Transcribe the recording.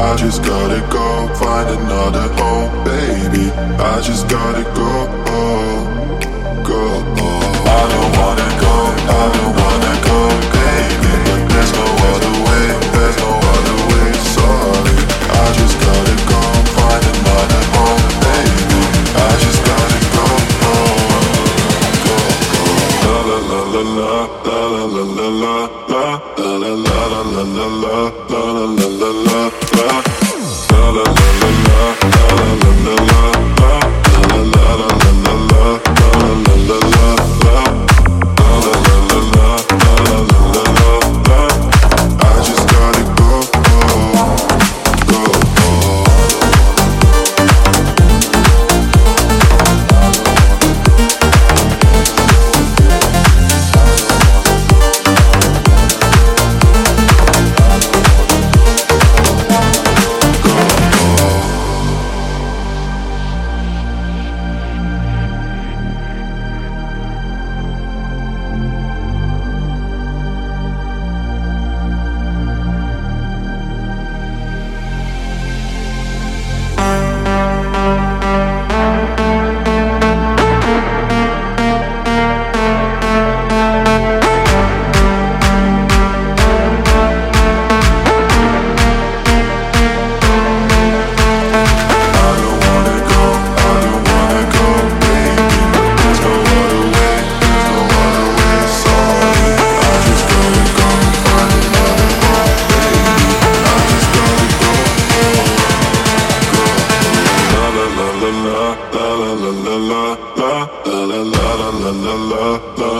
I just gotta go find another home, baby. I just gotta go, oh go. I don't wanna go, I don't wanna go, baby. But there's no other way, there's no other way. Sorry, I just gotta go find another home, baby. I just gotta go, go, go. La la la la la la la la la la la la la la la la la la la love. La la